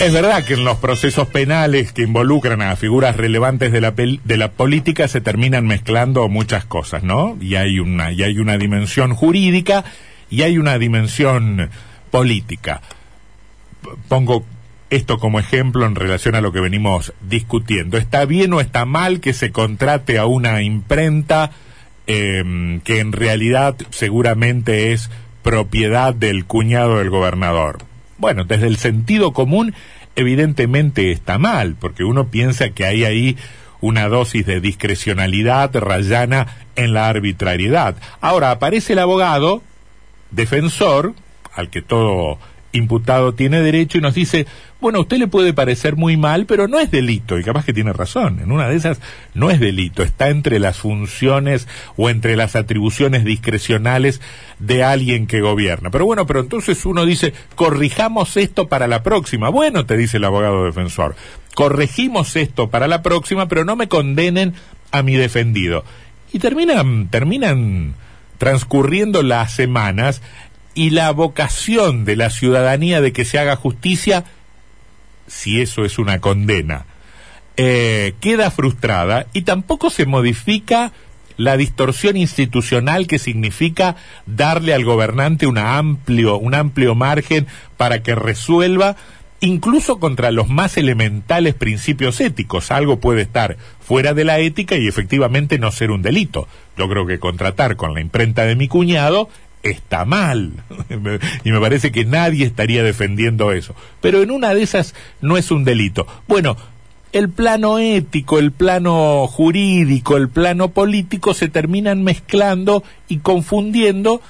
Es verdad que en los procesos penales que involucran a figuras relevantes de la, de la política se terminan mezclando muchas cosas, ¿no? Y hay una, y hay una dimensión jurídica y hay una dimensión política. Pongo esto como ejemplo en relación a lo que venimos discutiendo. ¿Está bien o está mal que se contrate a una imprenta em, que en realidad seguramente es propiedad del cuñado del gobernador? Bueno, desde el sentido común, evidentemente está mal, porque uno piensa que hay ahí una dosis de discrecionalidad rayana en la arbitrariedad. Ahora aparece el abogado, defensor, al que todo imputado tiene derecho y nos dice, bueno, a usted le puede parecer muy mal, pero no es delito, y capaz que tiene razón, en una de esas no es delito, está entre las funciones o entre las atribuciones discrecionales de alguien que gobierna. Pero bueno, pero entonces uno dice, corrijamos esto para la próxima. Bueno, te dice el abogado defensor, corregimos esto para la próxima, pero no me condenen a mi defendido. Y terminan, terminan transcurriendo las semanas y la vocación de la ciudadanía de que se haga justicia, si eso es una condena, eh, queda frustrada y tampoco se modifica la distorsión institucional que significa darle al gobernante una amplio, un amplio margen para que resuelva incluso contra los más elementales principios éticos. Algo puede estar fuera de la ética y efectivamente no ser un delito. Yo creo que contratar con la imprenta de mi cuñado está mal. y me parece que nadie estaría defendiendo eso. Pero en una de esas no es un delito. Bueno, el plano ético, el plano jurídico, el plano político se terminan mezclando y confundiendo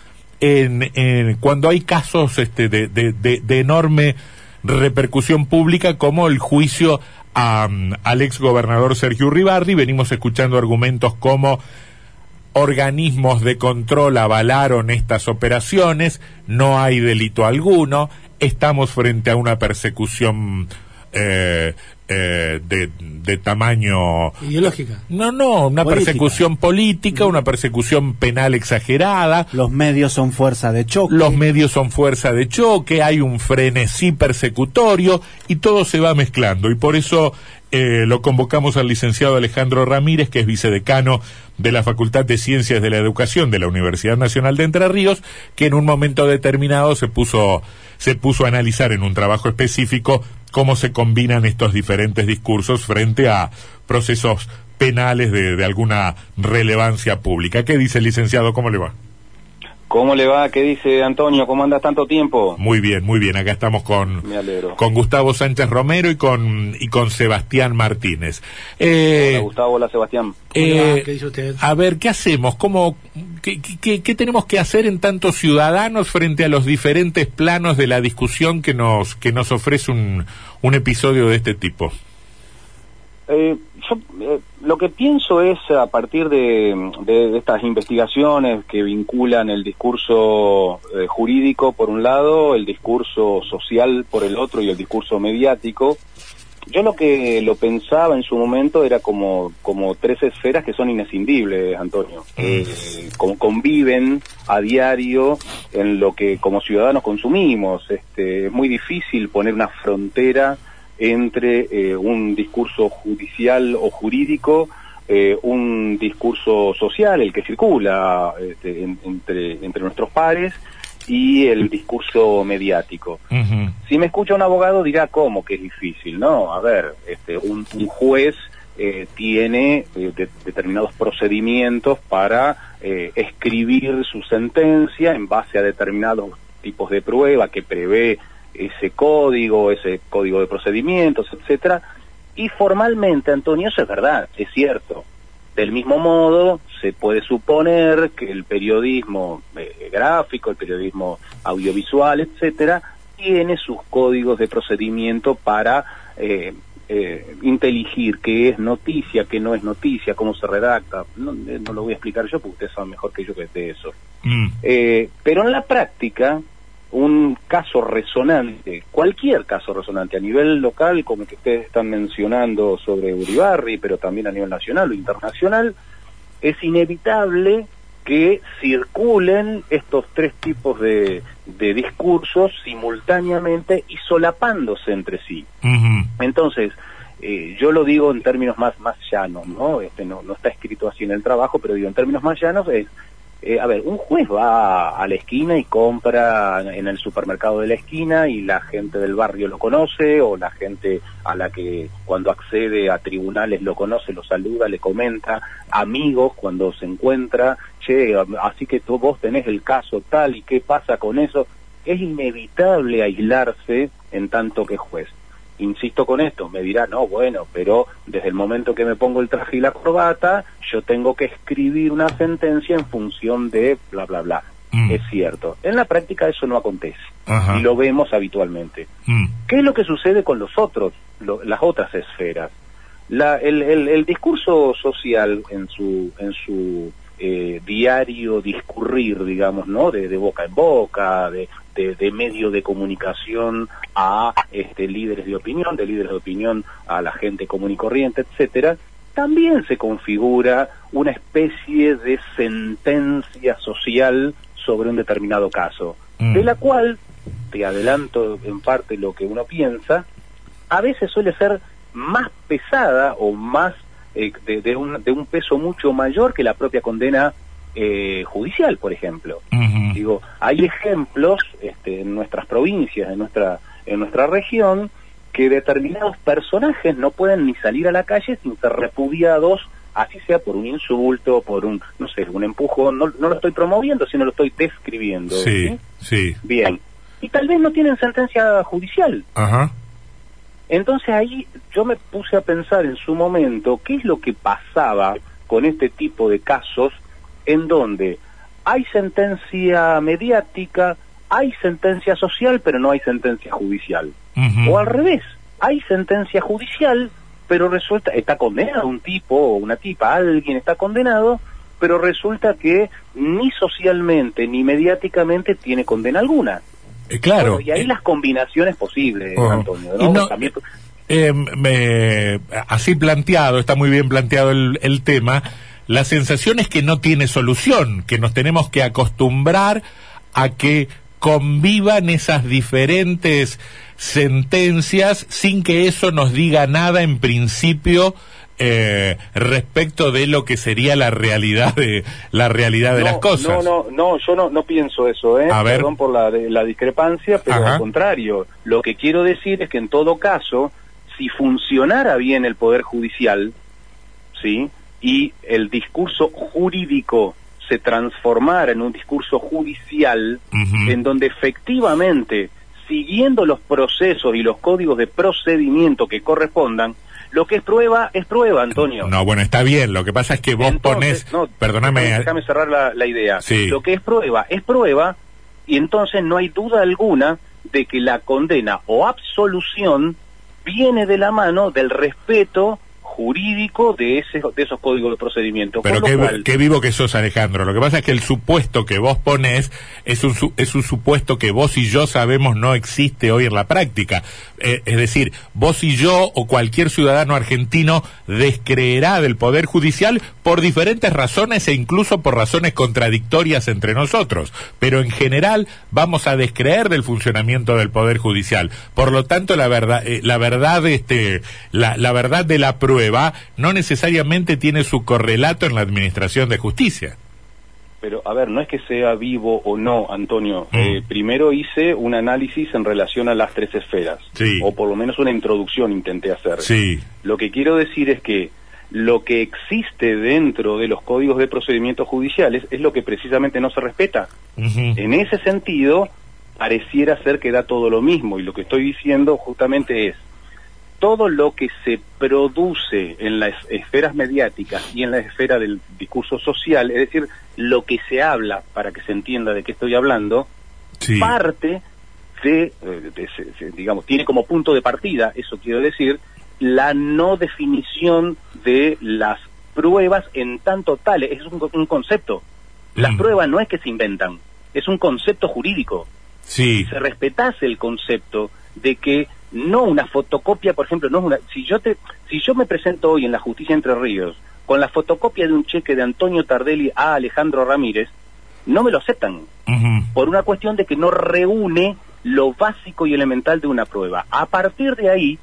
en, cuando hay casos este, de, de, enorme repercusión pública como el juicio al ex gobernador Sergio Uribarri. Venimos escuchando argumentos como organismos de control avalaron estas operaciones, no hay delito alguno, estamos frente a una persecución eh, eh, de, tamaño ideológica. No, no, una persecución política, una persecución penal exagerada. Los medios son fuerza de choque. Los medios son fuerza de choque, hay un frenesí persecutorio y todo se va mezclando y por eso eh, lo convocamos al licenciado Alejandro Ramírez, que es vicedecano de la Facultad de Ciencias de la Educación de la Universidad Nacional de Entre Ríos, que en un momento determinado se puso, se puso a analizar en un trabajo específico cómo se combinan estos diferentes discursos frente a procesos penales de, de alguna relevancia pública. ¿Qué dice el licenciado? ¿Cómo le va? ¿Cómo le va? ¿Qué dice Antonio? ¿Cómo andas tanto tiempo? Muy bien, muy bien. Acá estamos con, con Gustavo Sánchez Romero y con, y con Sebastián Martínez. Eh, hola Gustavo, hola Sebastián. Eh, ¿Qué dice usted? A ver, ¿qué hacemos? ¿Cómo, qué, qué, qué, tenemos que hacer en tantos ciudadanos frente a los diferentes planos de la discusión que nos, que nos ofrece un, un episodio de este tipo? Eh, yo eh, lo que pienso es a partir de, estas investigaciones que vinculan el discurso eh, jurídico por un lado, el discurso social por el otro y el discurso mediático. Yo lo que lo pensaba en su momento era como, como tres esferas que son inescindibles, Antonio, que como conviven a diario en lo que como ciudadanos consumimos. Este, es muy difícil poner una frontera entre eh, un discurso judicial o jurídico, eh, un discurso social, el que circula este, entre, entre nuestros pares, y el discurso mediático. Si me escucha un abogado dirá cómo que es difícil, ¿no? A ver, este, un, juez eh, tiene determinados procedimientos para escribir su sentencia en base a determinados tipos de prueba que prevé ese código, ese código de procedimientos, etcétera. Y formalmente, Antonio, eso es verdad, es cierto. Del mismo modo, se puede suponer que el periodismo eh, gráfico, el periodismo audiovisual, etcétera, tiene sus códigos de procedimiento para eh, eh, inteligir qué es noticia, qué no es noticia, cómo se redacta. No, lo voy a explicar yo porque ustedes saben mejor que yo que es de eso. Mm. pero en la práctica, un caso resonante, cualquier caso resonante a nivel local, como el que ustedes están mencionando sobre Uribarri, pero también a nivel nacional o internacional, es inevitable que circulen estos tres tipos de, de discursos simultáneamente y solapándose entre sí. Entonces, eh, yo lo digo en términos más, más llanos, ¿no? Este, no, no está escrito así en el trabajo, pero digo en términos más llanos es, eh, a ver, un juez va a la esquina y compra en el supermercado de la esquina y la gente del barrio lo conoce o la gente a la que cuando accede a tribunales lo conoce, lo saluda, le comenta, amigos cuando se encuentra, che, así que tú vos tenés el caso tal y qué pasa con eso, es inevitable aislarse en tanto que juez insisto con esto, me dirá, no, bueno, pero desde el momento que me pongo el traje y la corbata, yo tengo que escribir una sentencia en función de bla, bla, bla. Mm. Es cierto. En la práctica eso no acontece. Ajá. Y lo vemos habitualmente. Mm. ¿Qué es lo que sucede con los otros, lo- las otras esferas? La- el, el- el discurso social en su, en su eh, diario discurrir, digamos, ¿no? De, de boca en boca, de, de, de medio de comunicación a este, líderes de opinión, de líderes de opinión a la gente común y corriente, etcétera, también se configura una especie de sentencia social sobre un determinado caso, Mm. de la cual, te adelanto en parte lo que uno piensa, a veces suele ser más pesada o más eh, de, de un, de un peso mucho mayor que la propia condena eh, judicial, por ejemplo. Digo, hay ejemplos este, en nuestras provincias, en nuestra, en nuestra región, que determinados personajes no pueden ni salir a la calle sin ser repudiados, así sea por un insulto, por un, no sé, un empujón, no, no lo estoy promoviendo, sino lo estoy describiendo. Sí, ¿sí? sí. Bien. Y tal vez no tienen sentencia judicial. Ajá. Entonces ahí yo me puse a pensar en su momento qué es lo que pasaba con este tipo de casos en donde hay sentencia mediática, hay sentencia social, pero no hay sentencia judicial. O al revés, hay sentencia judicial, pero resulta, está condenado un tipo o una tipa, alguien está condenado, pero resulta que ni socialmente ni mediáticamente tiene condena alguna. Eh, claro. Bueno, y ahí Eh, las combinaciones posibles, Oh. Antonio. Y ¿no? no- También- eh, me- así planteado, está muy bien planteado el, el tema, la sensación es que no tiene solución, que nos tenemos que acostumbrar a que convivan esas diferentes sentencias sin que eso nos diga nada en principio eh, respecto de lo que sería la realidad de la realidad de no, las cosas. No, no, no, yo no, no pienso eso, ¿eh? A ver. Perdón por la, de- la discrepancia, pero Ajá. al contrario. Lo que quiero decir es que en todo caso, si funcionara bien el Poder Judicial, ¿sí? Y el discurso jurídico se transformara en un discurso judicial, en donde efectivamente, siguiendo los procesos y los códigos de procedimiento que correspondan, lo que es prueba es prueba, Antonio. No, bueno, está bien. Lo que pasa es que vos Entonces, ponés, no, perdóname, Déjame, déjame cerrar la, la idea. Sí. Lo que es prueba es prueba y entonces no hay duda alguna de que la condena o absolución viene de la mano del respeto jurídico de, ese, de esos códigos de procedimiento. Pero qué, lo cual- qué vivo que sos, Alejandro. Lo que pasa es que el supuesto que vos ponés es un, es un supuesto que vos y yo sabemos no existe hoy en la práctica. Eh, es decir, vos y yo o cualquier ciudadano argentino descreerá del Poder Judicial por diferentes razones e incluso por razones contradictorias entre nosotros. Pero en general vamos a descreer del funcionamiento del Poder Judicial. Por lo tanto, la verdad, eh, la verdad, este, la, la verdad de la prueba no necesariamente tiene su correlato en la administración de justicia. Pero, a ver, no es que sea vivo o no, Antonio. Mm. Eh, primero hice un análisis en relación a las tres esferas. Sí. O por lo menos una introducción intenté hacer. Sí. Lo que quiero decir es que lo que existe dentro de los códigos de procedimientos judiciales es lo que precisamente no se respeta. En ese sentido, pareciera ser que da todo lo mismo y lo que estoy diciendo justamente es todo lo que se produce en las esferas mediáticas y en la esfera del discurso social, es decir, lo que se habla, para que se entienda de qué estoy hablando, Sí. parte de, eh, de digamos, tiene como punto de partida, eso quiero decir, la no definición de las pruebas en tanto tales, es un, un concepto. Las Mm. pruebas no es que se inventan, es un concepto jurídico. Sí. Si se respetase el concepto de que no una fotocopia, por ejemplo, no es una, si yo te, si yo me presento hoy en la justicia Entre Ríos con la fotocopia de un cheque de Antonio Tardelli a Alejandro Ramírez, no me lo aceptan por una cuestión de que no reúne lo básico y elemental de una prueba. A partir de ahí,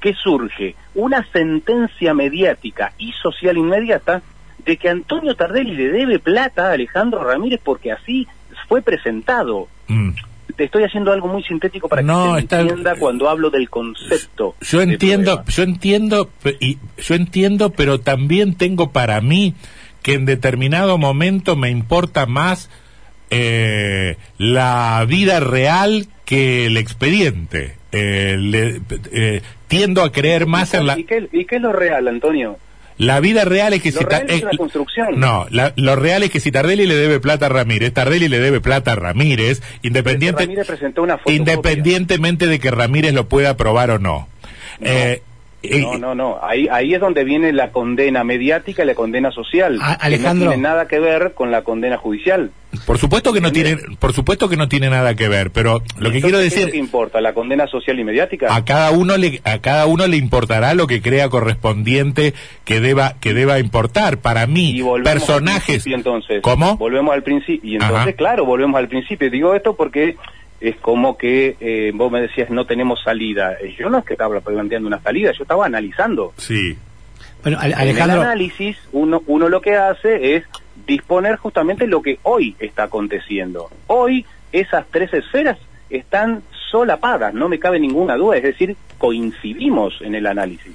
¿qué surge? Una sentencia mediática y social inmediata de que Antonio Tardelli le debe plata a Alejandro Ramírez porque así fue presentado. Mm. Te estoy haciendo algo muy sintético para No, que se está- entienda cuando hablo del concepto. Yo entiendo, yo entiendo, y yo entiendo, pero también tengo para mí que en determinado momento me importa más eh, la vida real que el expediente. Eh, le- eh, tiendo a creer más en la ¿Y qué, y qué es lo real, Antonio? La vida real es que Lo si real es una construcción. no la- lo real es que si Tardelli le debe plata a Ramírez Tardelli le debe plata a Ramírez independiente Ramírez presentó una independientemente de que Ramírez lo pueda probar o no, Eh, eh, No, no, no. Ahí, ahí es donde viene la condena mediática y la condena social. A- que Alejandro. no tiene nada que ver con la condena judicial. Por supuesto que no tiene, por supuesto que no tiene nada que ver, pero lo que Entonces, quiero ¿qué es lo decir, que importa? ¿La condena social y mediática? a cada uno le, a cada uno le importará lo que crea correspondiente que deba, que deba importar. Para mí, y volvemos al personajes, entonces. ¿cómo? Volvemos al principio. Y entonces, Ajá. claro, volvemos al principio. Digo esto porque es como que eh, vos me decías no tenemos salida. Eh, Yo no es que estaba planteando una salida, yo estaba analizando. Sí, Bueno, Ale- En el Alejandro, análisis, uno, uno lo que hace es disponer justamente lo que hoy está aconteciendo. Hoy esas tres esferas están solapadas, no me cabe ninguna duda, es decir, coincidimos en el análisis.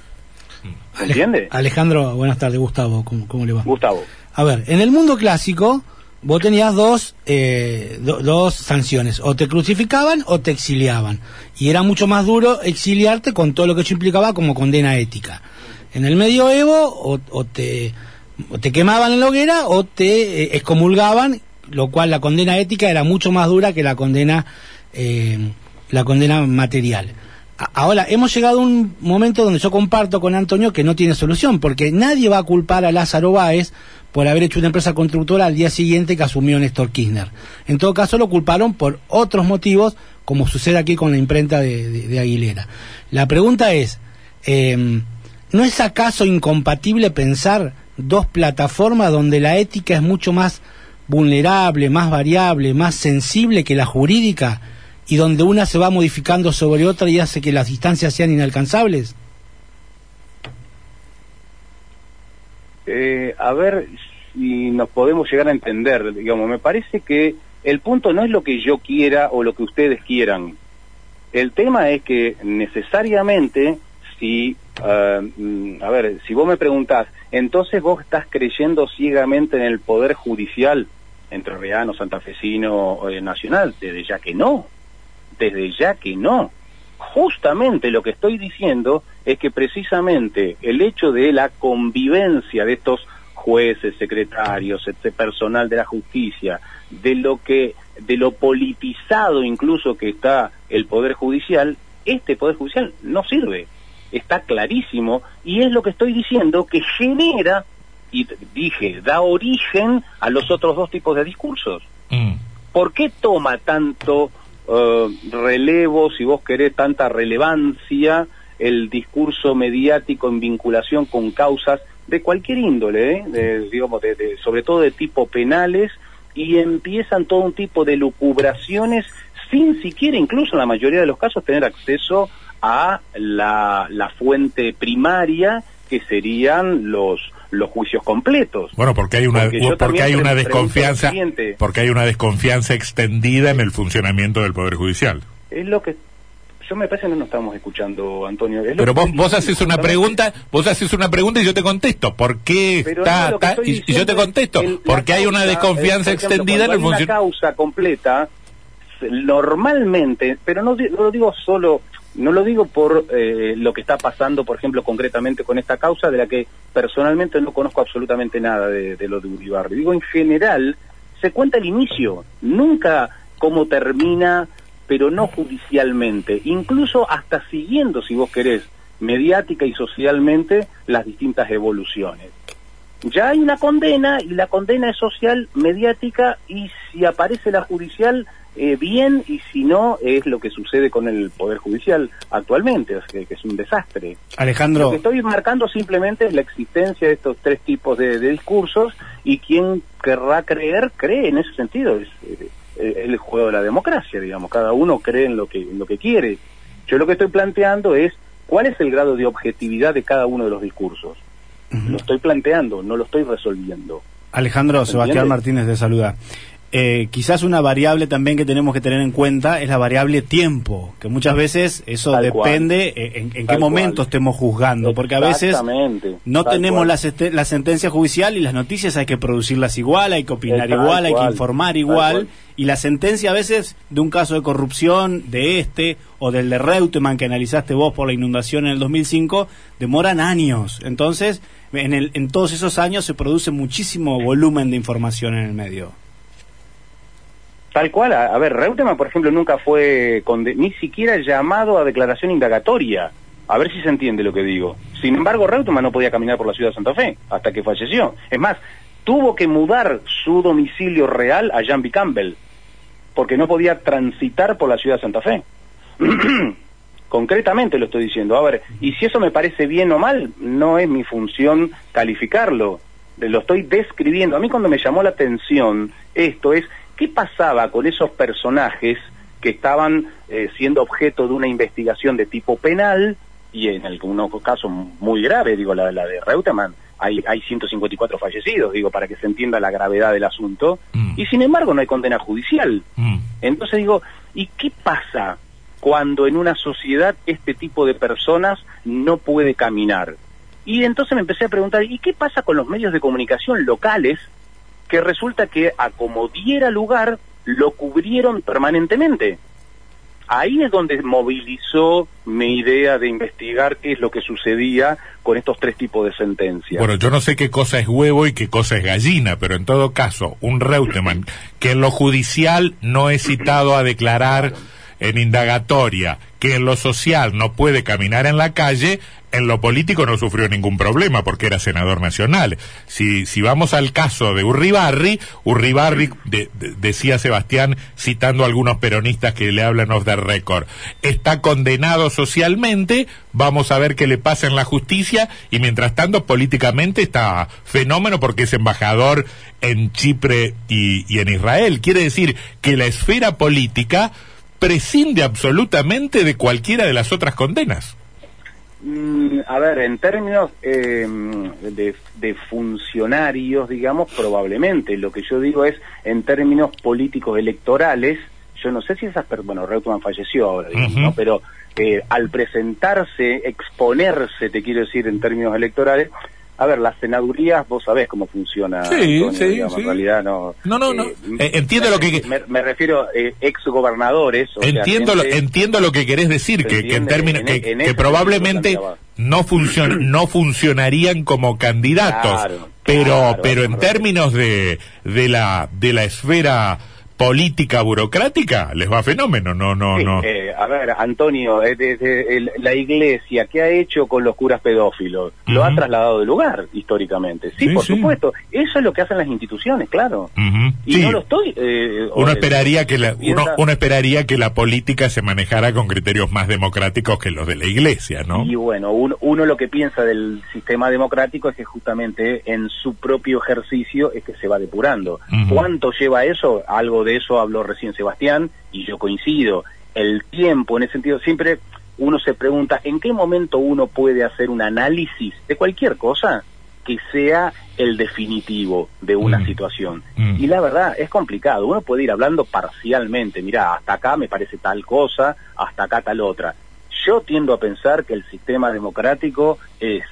¿Entiende? Alejandro, buenas tardes, Gustavo, ¿cómo, cómo le va? Gustavo. A ver, en el mundo clásico, vos tenías dos, eh, do- dos sanciones, o te crucificaban o te exiliaban. Y era mucho más duro exiliarte con todo lo que eso implicaba como condena ética. En el medioevo, o, te, o te quemaban en la hoguera o te eh, excomulgaban, lo cual la condena ética era mucho más dura que la condena, eh, la condena material. Ahora, hemos llegado a un momento donde yo comparto con Antonio que no tiene solución, porque nadie va a culpar a Lázaro Báez por haber hecho una empresa constructora al día siguiente que asumió Néstor Kirchner. En todo caso, lo culparon por otros motivos, como sucede aquí con la imprenta de, Aguilera. La pregunta es, eh, ¿no es acaso incompatible pensar dos plataformas donde la ética es mucho más vulnerable, más variable, más sensible que la jurídica y donde una se va modificando sobre otra y hace que las distancias sean inalcanzables? Eh, a ver si nos podemos llegar a entender, digamos, me parece que el punto no es lo que yo quiera o lo que ustedes quieran. El tema es que necesariamente si, mm, a ver, si vos me preguntás, entonces vos estás creyendo ciegamente en el poder judicial entrerriano, santafesino, eh, nacional, desde ya que no, desde ya que no. Justamente lo que estoy diciendo es que precisamente el hecho de la convivencia de estos jueces, secretarios, este personal de la justicia, de lo que de lo politizado incluso que está el poder judicial, este poder judicial no sirve. Está clarísimo y es lo que estoy diciendo que genera y dije, da origen a los otros dos tipos de discursos. Mm. ¿Por qué toma tanto eh, relevo, si vos querés, tanta relevancia el discurso mediático en vinculación con causas de cualquier índole, ¿eh? de, digamos, de- sobre todo de tipo penales, y empiezan todo un tipo de lucubraciones sin siquiera, incluso en la mayoría de los casos, tener acceso a la fuente primaria que serían los los juicios completos. Bueno, porque hay una Porque hay una desconfianza porque hay una desconfianza extendida en el funcionamiento del poder judicial. Es lo que yo me parece que no nos estamos escuchando, Antonio. Es Pero vos vos haces una pregunta, vos haces una pregunta y yo te contesto. ¿Por qué Pero está, no, y, yo te es contesto? el- Porque hay una desconfianza ejemplo, extendida en el funcionamiento. causa completa, normalmente, pero no, no lo digo solo, no lo digo por eh, lo que está pasando, por ejemplo, concretamente con esta causa, de la que personalmente no conozco absolutamente nada de, de lo de Uribarri. Digo, en general, se cuenta el inicio, nunca cómo termina, pero no judicialmente, incluso hasta siguiendo, si vos querés, mediática y socialmente, las distintas evoluciones. Ya hay una condena y la condena es social, mediática y si aparece la judicial, eh, bien y si no, es lo que sucede con el Poder Judicial actualmente, que, es un desastre. Alejandro. Lo que estoy marcando simplemente es la existencia de estos tres tipos de, discursos y quien querrá creer, cree en ese sentido. Es eh, el juego de la democracia, digamos, cada uno cree en lo que, en lo que quiere. Yo lo que estoy planteando es cuál es el grado de objetividad de cada uno de los discursos. Lo estoy planteando, no lo estoy resolviendo. Alejandro, Sebastián Martínez de Saluda. Eh, quizás una variable también que tenemos que tener en cuenta es la variable tiempo, que muchas veces eso depende en, qué momento estemos juzgando, porque a veces no tenemos la, la, sentencia judicial y las noticias hay que producirlas igual, hay que opinar igual, hay que informar igual, y la sentencia a veces de un caso de corrupción, de este o del de Reutemann que analizaste vos por la inundación en el 2005, demoran años. Entonces, en, el, en todos esos años se produce muchísimo volumen de información en el medio. Tal cual, a, ver, Reutemann, por ejemplo, nunca fue ni siquiera llamado a declaración indagatoria. A ver si se entiende lo que digo. Sin embargo, Reutemann no podía caminar por la ciudad de Santa Fe hasta que falleció. Es más, tuvo que mudar su domicilio real a Jambi Campbell porque no podía transitar por la ciudad de Santa Fe. Concretamente lo estoy diciendo. A ver, y si eso me parece bien o mal, no es mi función calificarlo. Lo estoy describiendo. A mí cuando me llamó la atención esto es ¿Qué pasaba con esos personajes que estaban eh, siendo objeto de una investigación de tipo penal y en algunos casos muy grave, digo, la, la de Reutemann, hay, hay 154 fallecidos, digo, para que se entienda la gravedad del asunto, mm. y sin embargo no hay condena judicial. Mm. Entonces digo, ¿y qué pasa cuando en una sociedad este tipo de personas no puede caminar? Y entonces me empecé a preguntar, ¿y qué pasa con los medios de comunicación locales que resulta que a como diera lugar lo cubrieron permanentemente. Ahí es donde movilizó mi idea de investigar qué es lo que sucedía con estos tres tipos de sentencias. Bueno, yo no sé qué cosa es huevo y qué cosa es gallina, pero en todo caso, un Reutemann que en lo judicial no es citado a declarar en indagatoria, que en lo social no puede caminar en la calle, en lo político no sufrió ningún problema porque era senador nacional. Si, si vamos al caso de Urribarri, Urribarri, decía Sebastián, citando a algunos peronistas que le hablan of the record, está condenado socialmente, vamos a ver qué le pasa en la justicia y mientras tanto políticamente está fenómeno porque es embajador en Chipre y en Israel. Quiere decir que la esfera política prescinde absolutamente de cualquiera de las otras condenas. Mm, a ver, en términos eh, de, funcionarios, digamos, probablemente. Lo que yo digo es, en términos políticos electorales, yo no sé si esas personas, bueno, Reutemann falleció ahora, ¿no? pero eh, al presentarse, exponerse, te quiero decir, en términos electorales, a ver, las senadurías, vos sabés cómo funciona. Sí, sí, En realidad no. No, no, no. Eh, eh, entiendo lo que. Me, refiero eh, ex gobernadores. Entiendo, lo, entiendo lo que querés decir, que, en términos. que, que probablemente no, funcion, no funcionarían como candidatos. pero, pero en términos de, de, la, de la esfera política burocrática les va fenómeno, no, no, no. Eh, a ver, Antonio, eh, la iglesia, ¿qué ha hecho con los curas pedófilos? Lo ha trasladado de lugar, históricamente. Sí, por supuesto. Eso es lo que hacen las instituciones, claro. Y no lo estoy... Eh, uno, esperaría que la, uno, esperaría que la política se manejara con criterios más democráticos que los de la iglesia, ¿no? Y bueno, uno lo que piensa del sistema democrático es que justamente en su propio ejercicio es que se va depurando. ¿Cuánto lleva eso? Algo de eso habló recién Sebastián y yo coincido. El tiempo, en ese sentido, siempre uno se pregunta en qué momento uno puede hacer un análisis de cualquier cosa que sea el definitivo de una mm. situación. Mm. Y la verdad es complicado, uno puede ir hablando parcialmente, mira, hasta acá me parece tal cosa, hasta acá tal otra. Yo tiendo a pensar que el sistema democrático es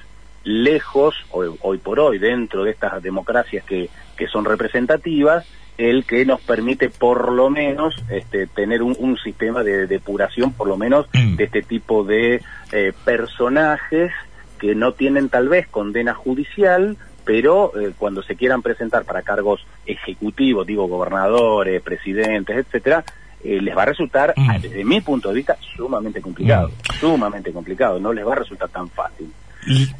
lejos, hoy, hoy por hoy, dentro de estas democracias que, que son representativas, el que nos permite por lo menos este, tener un, sistema de depuración, por lo menos, mm. de este tipo de eh, personajes que no tienen tal vez condena judicial, pero eh, cuando se quieran presentar para cargos ejecutivos, digo gobernadores, presidentes, etcétera, eh, les va a resultar, mm. desde mi punto de vista, sumamente complicado, mm. sumamente complicado, no les va a resultar tan fácil.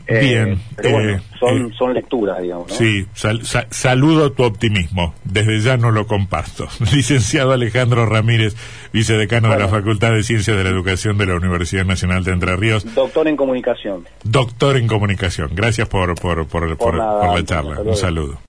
Eh, Bien. pero bueno, eh, son, eh, son lecturas, digamos. ¿no? Sí, sal- sa- saludo tu optimismo. Desde ya no lo comparto. Licenciado Alejandro Ramírez, vicedecano de la. Facultad de Ciencias de la Educación de la Universidad Nacional de Entre Ríos, Doctor en comunicación. doctor en comunicación. Gracias por, por, por, por- nada, por la charla. Un saludo.